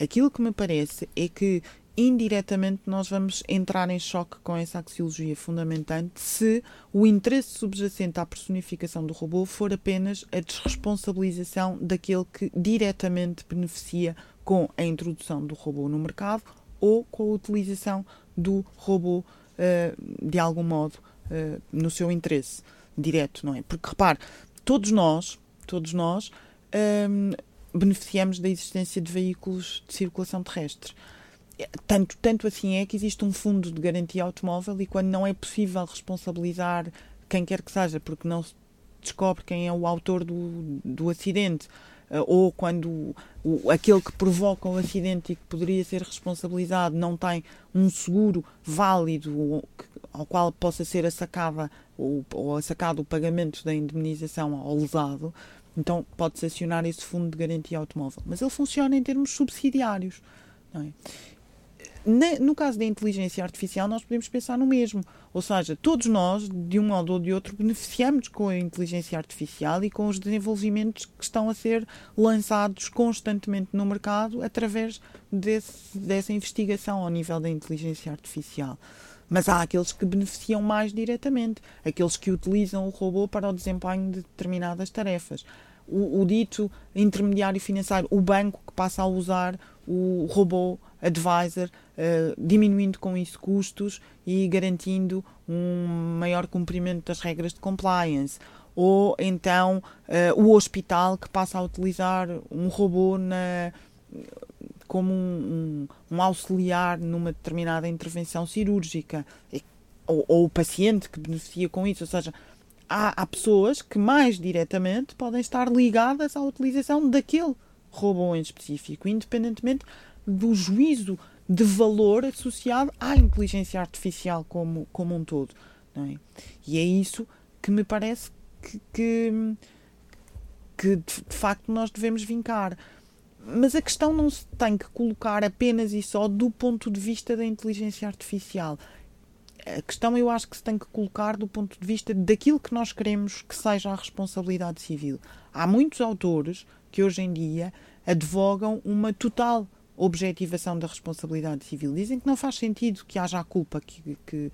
Aquilo que me parece é que indiretamente nós vamos entrar em choque com essa axiologia fundamentante se o interesse subjacente à personificação do robô for apenas a desresponsabilização daquele que diretamente beneficia com a introdução do robô no mercado ou com a utilização do robô uh, de algum modo uh, no seu interesse direto, não é? Porque repare, todos nós, todos nós ehm, beneficiamos da existência de veículos de circulação terrestre. Tanto, tanto assim é que existe um fundo de garantia automóvel e quando não é possível responsabilizar quem quer que seja, porque não se descobre quem é o autor do, do acidente, eh, ou quando o, aquele que provoca o acidente e que poderia ser responsabilizado não tem um seguro válido ao qual possa ser assacada ou, ou assacado o pagamento da indemnização ao lesado, então pode-se acionar esse fundo de garantia automóvel. Mas ele funciona em termos subsidiários. Não é? no caso da inteligência artificial, nós podemos pensar no mesmo. Ou seja, todos nós, de um modo ou de outro, beneficiamos com a inteligência artificial e com os desenvolvimentos que estão a ser lançados constantemente no mercado através desse, dessa investigação ao nível da inteligência artificial. Mas há aqueles que beneficiam mais diretamente, aqueles que utilizam o robô para o desempenho de determinadas tarefas. O, o dito intermediário financeiro, o banco que passa a usar o robô advisor, uh, diminuindo com isso custos e garantindo um maior cumprimento das regras de compliance. Ou então uh, o hospital que passa a utilizar um robô na, como um, um, um auxiliar numa determinada intervenção cirúrgica. Ou, ou, o paciente que beneficia com isso. Ou seja, há, há pessoas que mais diretamente podem estar ligadas à utilização daquele robô em específico, independentemente do juízo de valor associado à inteligência artificial como, como um todo. É? E é isso que me parece que, que, que de, de facto nós devemos vincar. Mas a questão não se tem que colocar apenas e só do ponto de vista da inteligência artificial. A questão eu acho que se tem que colocar do ponto de vista daquilo que nós queremos que seja a responsabilidade civil. Há muitos autores que hoje em dia advogam uma total objetivação da responsabilidade civil. Dizem que não faz sentido que haja a culpa, que, que,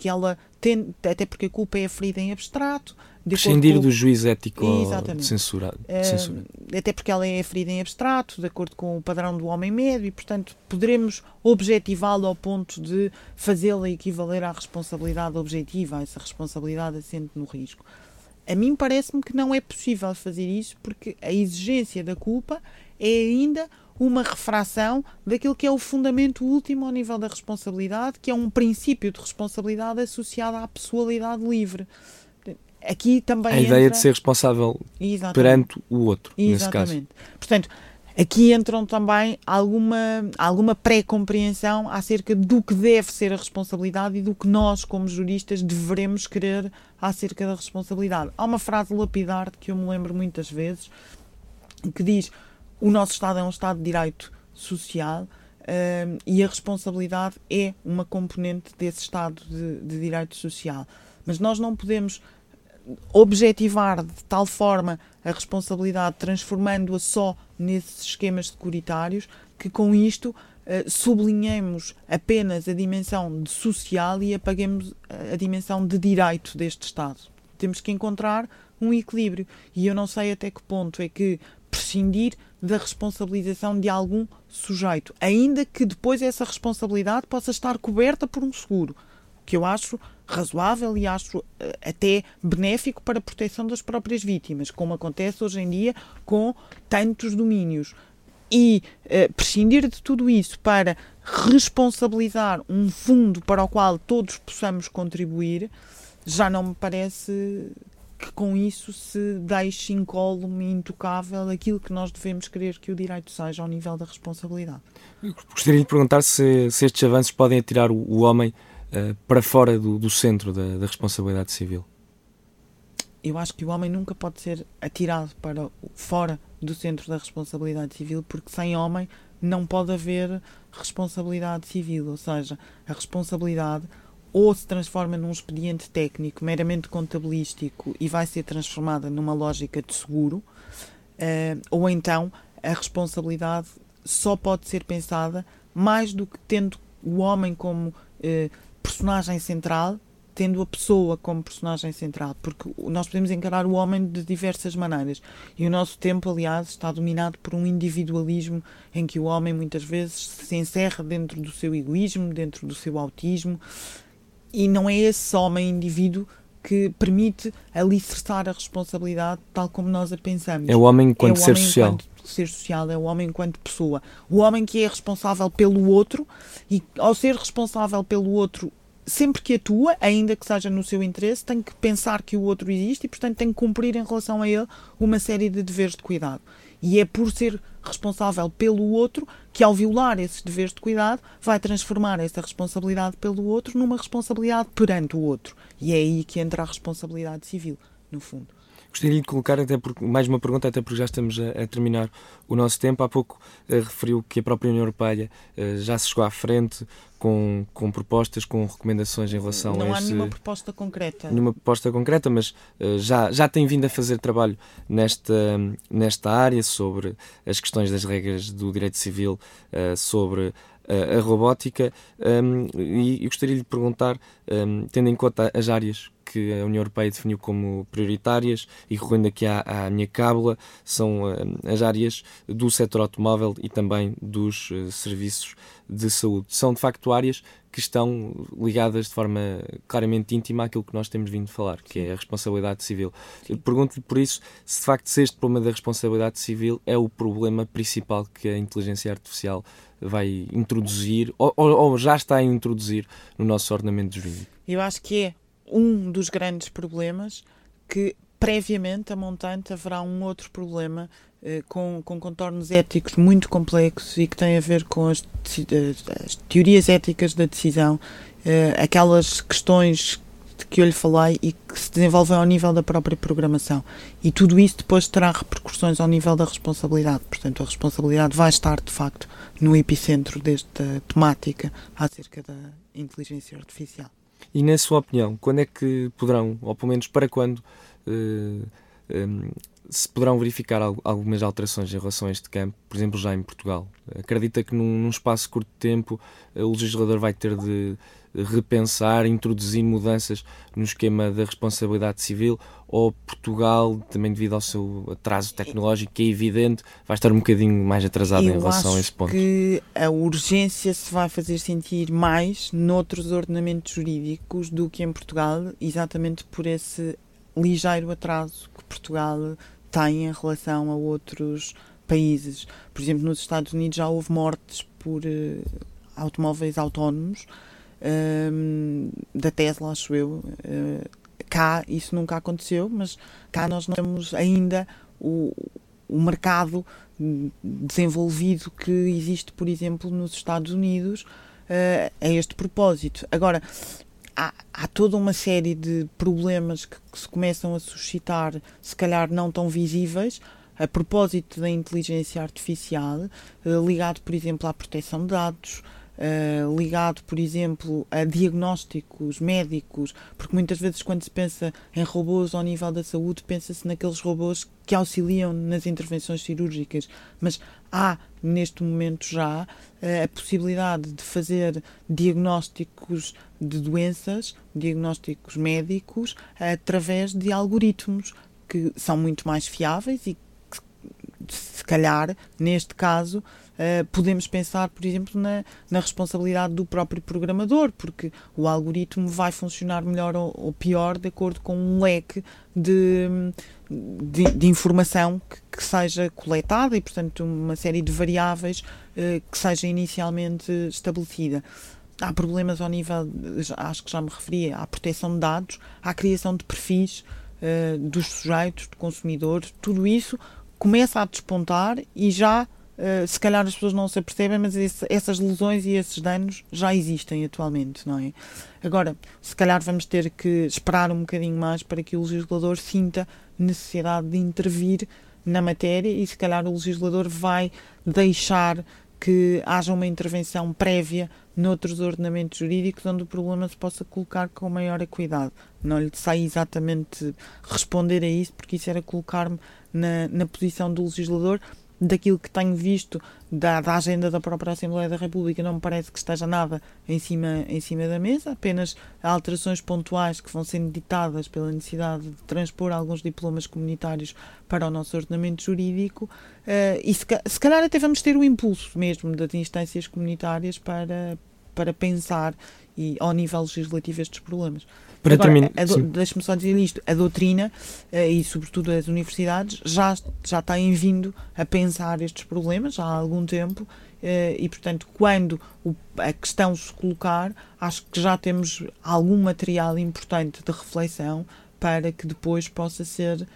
que ela tem, até porque a culpa é aferida em abstrato. Prescindir com... do juiz ético censurado, uh, até porque ela é aferida em abstrato, de acordo com o padrão do homem médio, e, portanto, poderemos objetivá-la ao ponto de fazê-la equivaler à responsabilidade objetiva, essa responsabilidade assente no risco. A mim parece-me que não é possível fazer isso porque a exigência da culpa é ainda uma refração daquilo que é o fundamento último ao nível da responsabilidade, que é um princípio de responsabilidade associado à pessoalidade livre. Aqui também. A ideia de ser responsável Exatamente. perante o outro, Exatamente. nesse caso. Portanto, aqui entram também alguma, alguma pré-compreensão acerca do que deve ser a responsabilidade e do que nós, como juristas, devemos querer acerca da responsabilidade. Há uma frase lapidar que eu me lembro muitas vezes que diz o nosso Estado é um Estado de direito social uh, e a responsabilidade é uma componente desse Estado de, de direito social. Mas nós não podemos objetivar de tal forma a responsabilidade, transformando-a só nesses esquemas securitários, que com isto uh, sublinhemos apenas a dimensão social e apaguemos a dimensão de direito deste Estado. Temos que encontrar um equilíbrio. E eu não sei até que ponto é que prescindir da responsabilização de algum sujeito, ainda que depois essa responsabilidade possa estar coberta por um seguro. que eu acho razoável e acho eh, até benéfico para a proteção das próprias vítimas, como acontece hoje em dia com tantos domínios. E uh, prescindir de tudo isso para responsabilizar um fundo para o qual todos possamos contribuir, já não me parece que com isso se deixe incólume e intocável aquilo que nós devemos querer que o direito seja ao nível da responsabilidade. Gostaria de perguntar se, se estes avanços podem atirar o, o homem uh, para fora do, do centro da, da, responsabilidade civil? Eu acho que o homem nunca pode ser atirado para fora do centro da responsabilidade civil, porque sem homem não pode haver responsabilidade civil, ou seja, a responsabilidade ou se transforma num expediente técnico meramente contabilístico e vai ser transformada numa lógica de seguro, uh, ou então a responsabilidade só pode ser pensada mais do que tendo o homem como uh, personagem central, tendo a pessoa como personagem central, porque nós podemos encarar o homem de diversas maneiras. E o nosso tempo, aliás, está dominado por um individualismo em que o homem muitas vezes se encerra dentro do seu egoísmo, dentro do seu autismo, e não é esse homem indivíduo que permite alicerçar a responsabilidade tal como nós a pensamos. É o homem enquanto é ser homem social. Enquanto ser social, é o homem enquanto pessoa. O homem que é responsável pelo outro e, ao ser responsável pelo outro, sempre que atua, ainda que seja no seu interesse, tem que pensar que o outro existe e, portanto, tem que cumprir em relação a ele uma série de deveres de cuidado. E é por ser responsável pelo outro que, ao violar esses deveres de cuidado, vai transformar essa responsabilidade pelo outro numa responsabilidade perante o outro. E é aí que entra a responsabilidade civil, no fundo. Gostaria de colocar até porque, mais uma pergunta, até porque já estamos a, a terminar o nosso tempo. Há pouco uh, referiu que a própria União Europeia uh, já se chegou à frente com, com propostas, com recomendações em relação Não a há nenhuma proposta concreta. Nenhuma proposta concreta, mas uh, já, já tem vindo a fazer trabalho nesta, nesta área sobre as questões das regras do direito civil, sobre a robótica um, e, e gostaria de lhe perguntar, um, tendo em conta as áreas que a União Europeia definiu como prioritárias e recorrendo aqui à, à minha cábula, são uh, as áreas do setor automóvel e também dos uh, serviços de saúde. São de facto áreas que estão ligadas de forma claramente íntima àquilo que nós temos vindo falar, que é a responsabilidade civil. Pergunto-lhe por isso se de facto se este problema da responsabilidade civil é o problema principal que a inteligência artificial vai introduzir ou, ou, ou já está a introduzir no nosso ordenamento jurídico. Eu acho que é um dos grandes problemas que previamente a montante haverá um outro problema eh, com, com contornos éticos muito complexos e que tem a ver com as, as teorias éticas da decisão, eh, aquelas questões de que eu lhe falei e que se desenvolvem ao nível da própria programação. E tudo isso depois terá repercussões ao nível da responsabilidade. Portanto, a responsabilidade vai estar, de facto, no epicentro desta temática acerca da inteligência artificial. E na sua opinião, quando é que poderão, ou pelo menos para quando, eh, se poderão verificar algumas alterações em relação a este campo, por exemplo, já em Portugal? Acredita que num, num espaço curto de tempo o legislador vai ter de repensar, introduzir mudanças no esquema da responsabilidade civil ou Portugal, também devido ao seu atraso tecnológico, que é evidente, vai estar um bocadinho mais atrasado Eu em relação a esse ponto? que a urgência se vai fazer sentir mais noutros ordenamentos jurídicos do que em Portugal, exatamente por esse ligeiro atraso que Portugal tem em relação a outros países. Por exemplo, nos Estados Unidos já houve mortes por uh, automóveis autónomos um, da Tesla, acho eu. Uh, cá isso nunca aconteceu, mas cá nós não temos ainda o, o mercado desenvolvido que existe, por exemplo, nos Estados Unidos uh, a este propósito. Agora, há, toda uma série de problemas que, que, se começam a suscitar, se calhar não tão visíveis, a propósito da inteligência artificial, uh, ligado, por exemplo, à proteção de dados, uh, ligado, por exemplo, a diagnósticos médicos, porque muitas vezes quando se pensa em robôs ao nível da saúde, pensa-se naqueles robôs que auxiliam nas intervenções cirúrgicas, mas há neste momento já uh, a possibilidade de fazer diagnósticos de doenças, diagnósticos médicos, através de algoritmos que são muito mais fiáveis e se calhar, neste caso, uh, podemos pensar, por exemplo, na, na, responsabilidade do próprio programador, porque o algoritmo vai funcionar melhor ou, ou pior de acordo com um leque de, de, de informação que, que, seja coletada e, portanto, uma série de variáveis uh, que seja inicialmente estabelecida. Há problemas ao nível, acho que já me referia, à proteção de dados, à criação de perfis uh, dos sujeitos, de consumidores, tudo isso começa a despontar e já, uh, se calhar as pessoas não se apercebem, mas esse, essas lesões e esses danos já existem atualmente, não é? Agora, se calhar vamos ter que esperar um bocadinho mais para que o legislador sinta necessidade de intervir na matéria e se calhar o legislador vai deixar que haja uma intervenção prévia noutros ordenamentos jurídicos onde o problema se possa colocar com maior cuidado. Não lhe sei exatamente responder a isso, porque isso era colocar-me na, na posição do legislador, daquilo que tenho visto da, da, agenda da própria Assembleia da República, não me parece que esteja nada em cima, em cima da mesa, apenas alterações pontuais que vão sendo ditadas pela necessidade de transpor alguns diplomas comunitários para o nosso ordenamento jurídico, uh, e se, se calhar até vamos ter o impulso mesmo das instâncias comunitárias para, para pensar e, ao nível legislativo estes problemas. Para terminar, deixe-me só dizer isto: a doutrina eh, e, sobretudo, as universidades já, já têm vindo a pensar estes problemas há algum tempo eh, e, portanto, quando a questão se colocar, acho que já temos algum material importante de reflexão para que depois possa ser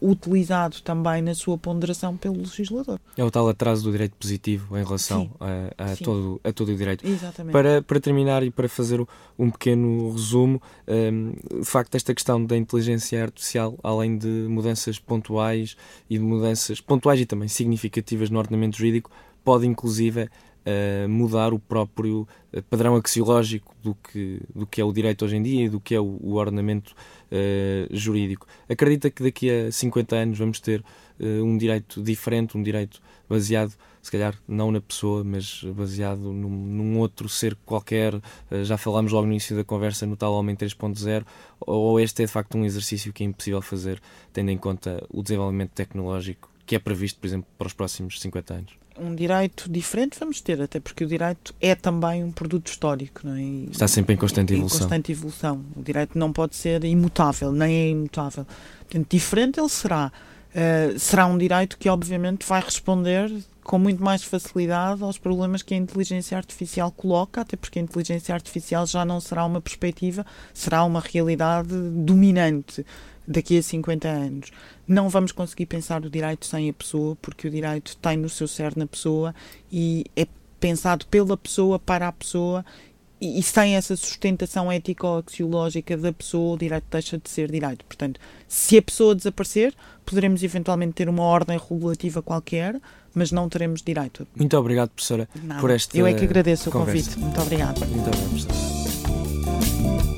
utilizado também na sua ponderação pelo legislador. É o tal atraso do direito positivo em relação a, a todo, a todo o direito. Exatamente. Para, para terminar e para fazer um pequeno resumo, um, ehm, de facto, esta questão da inteligência artificial, além de mudanças pontuais e de mudanças pontuais e também significativas no ordenamento jurídico, pode inclusive uh, mudar o próprio eh, padrão axiológico do que, do que é o direito hoje em dia e do que é o, o ordenamento uh, jurídico. Acredita que daqui a 50 anos vamos ter uh, um direito diferente, um direito baseado, se calhar não na pessoa, mas baseado num, num outro ser qualquer. Uh, já falámos logo no início da conversa no tal Homem 3.0, ou este é de facto um exercício que é impossível fazer, tendo em conta o desenvolvimento tecnológico que é previsto, por exemplo, para os próximos 50 anos? Um direito diferente vamos ter, até porque o direito é também um produto histórico. Não é? E, Está sempre em constante evolução. Em constante evolução. O direito não pode ser imutável, nem é imutável. Portanto, diferente ele será. Uh, será um direito que, obviamente, vai responder com muito mais facilidade aos problemas que a inteligência artificial coloca, até porque a inteligência artificial já não será uma perspectiva, será uma realidade dominante daqui a 50 anos. Não vamos conseguir pensar o direito sem a pessoa, porque o direito tem no seu cerne a pessoa e é pensado pela pessoa para a pessoa e, sem essa sustentação ético-axiológica da pessoa, o direito deixa de ser direito. Portanto, se a pessoa desaparecer, poderemos eventualmente ter uma ordem regulativa qualquer, mas não teremos direito. Muito obrigado, professora, Nada. por esta Eu é que agradeço conversa. o convite. Muito obrigada. Muito obrigado, professora.